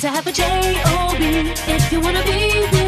to have a J-O-B if you wanna be with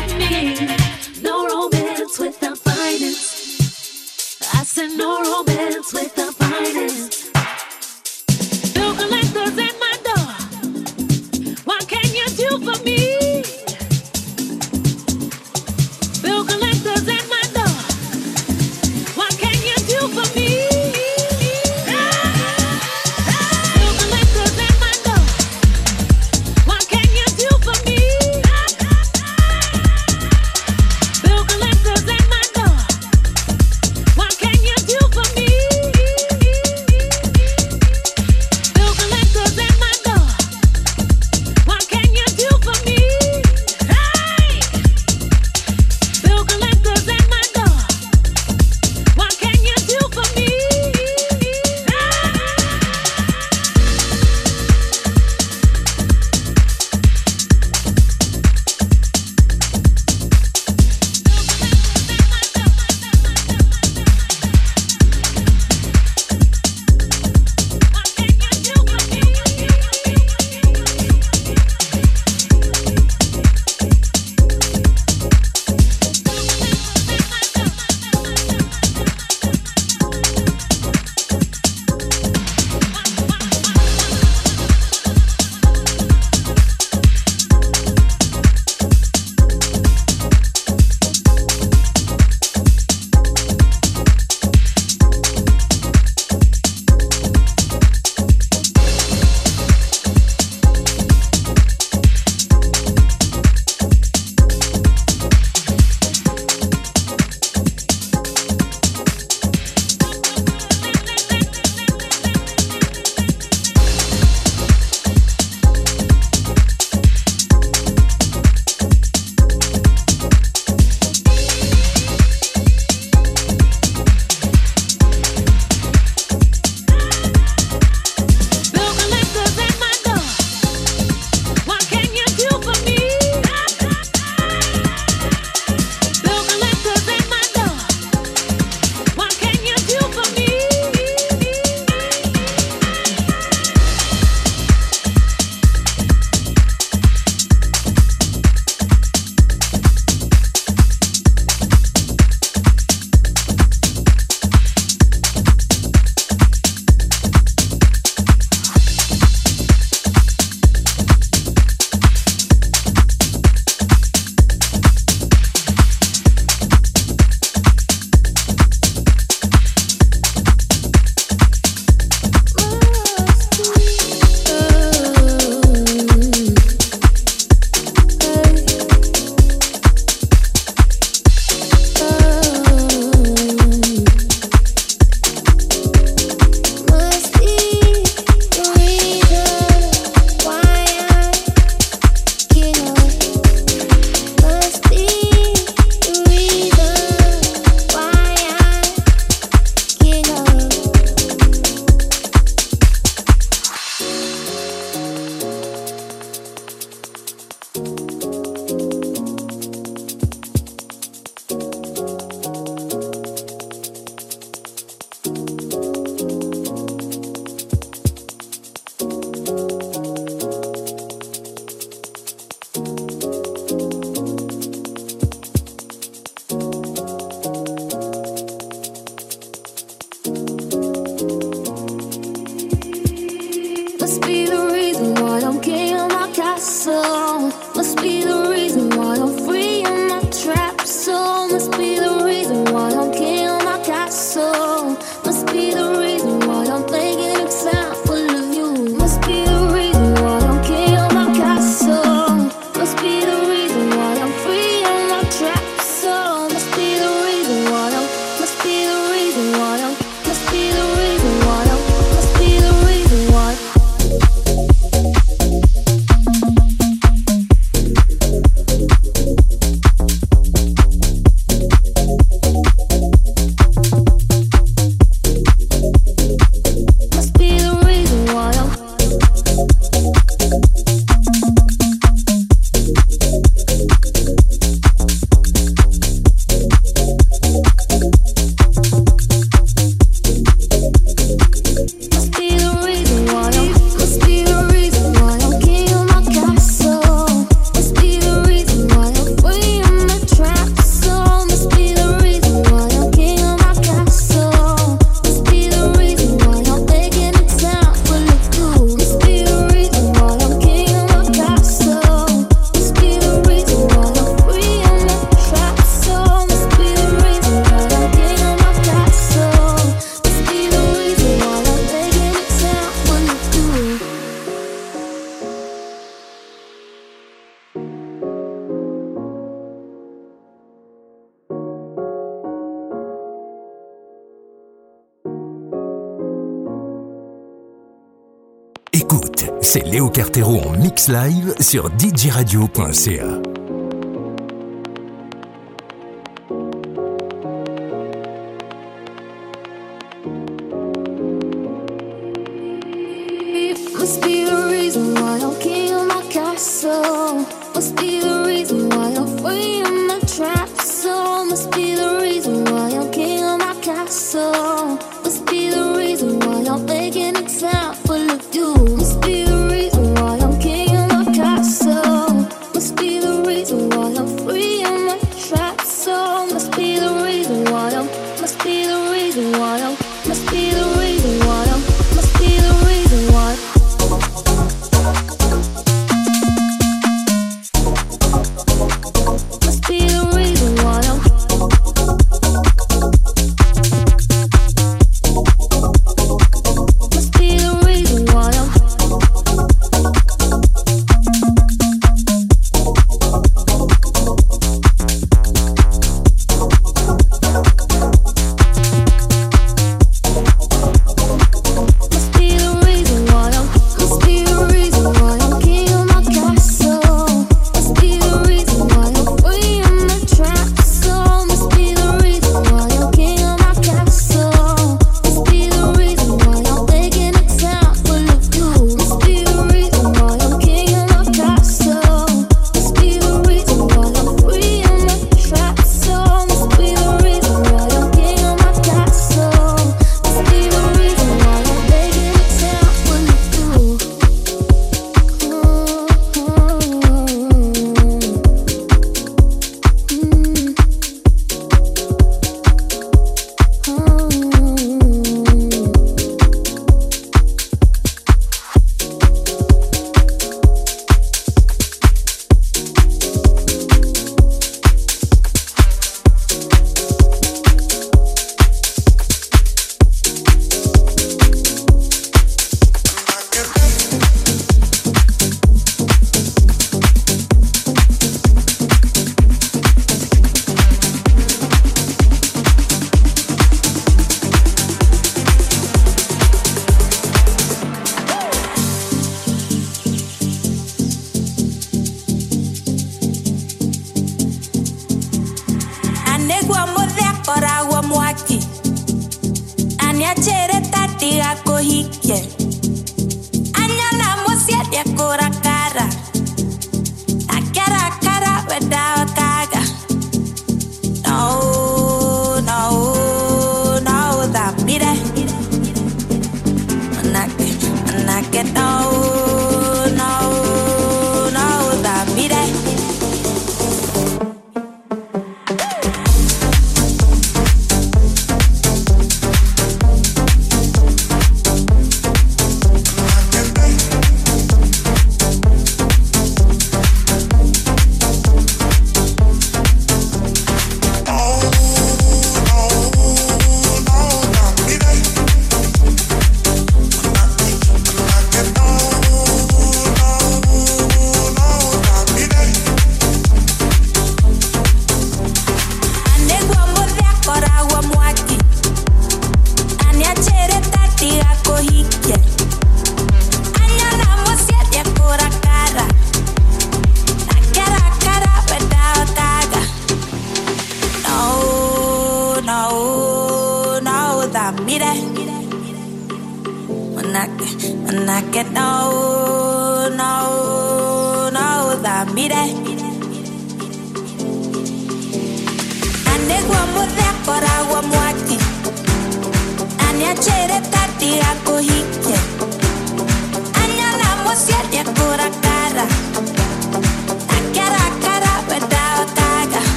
c'est Léo Cartero en mix live sur djradio.ca.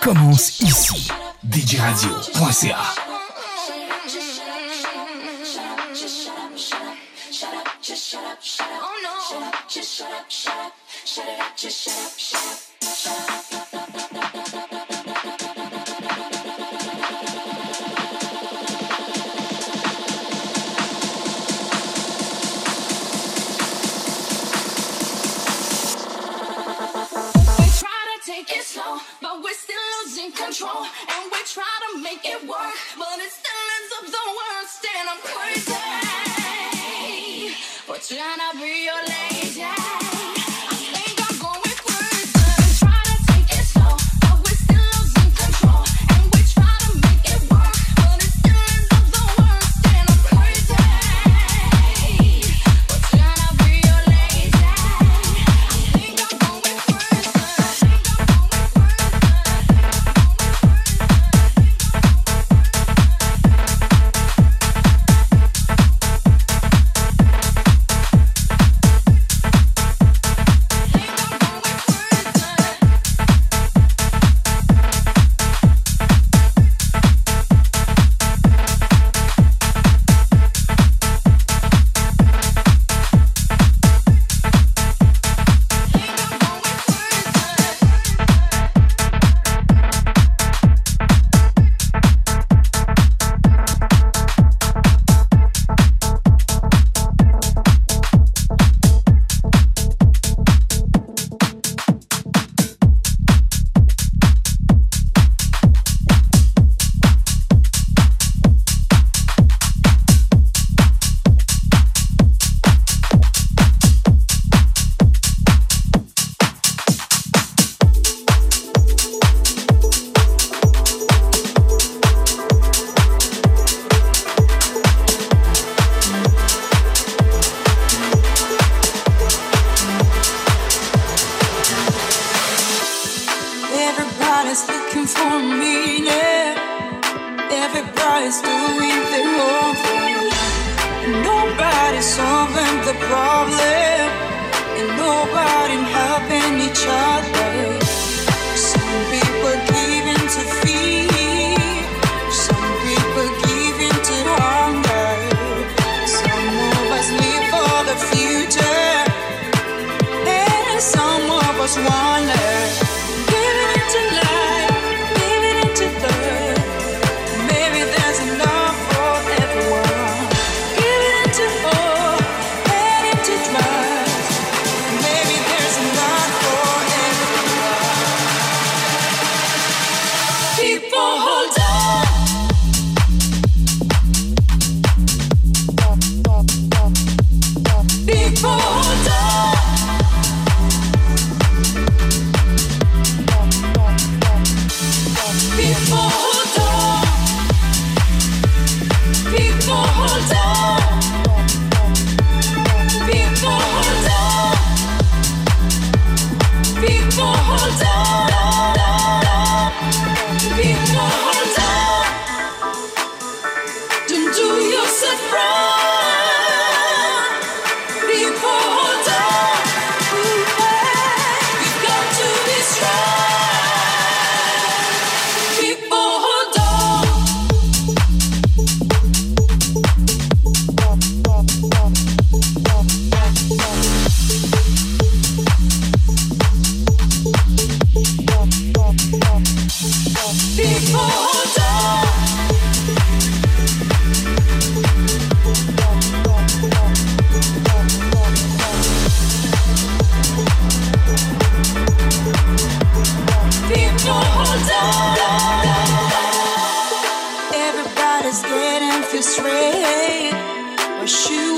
commence ici. DJRadio.ca it still ends up the worst, and I'm crazy for trying to be your. Everybody's getting frustrated. Wish you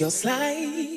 your slide.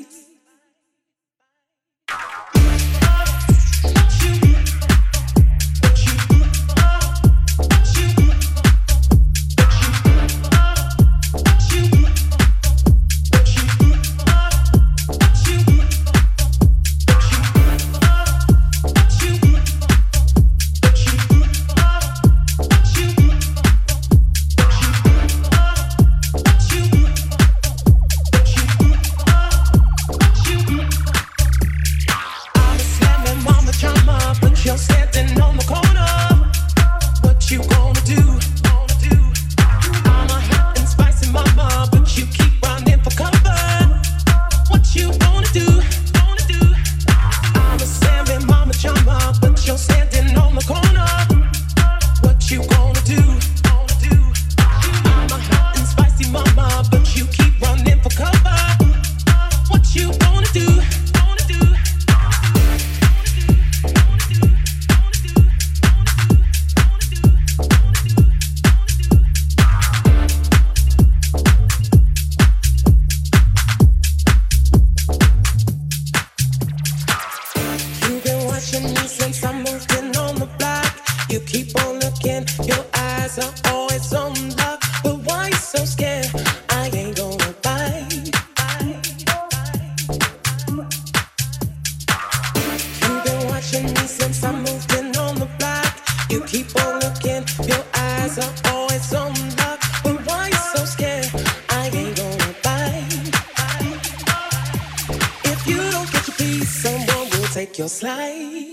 your slide.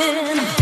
in.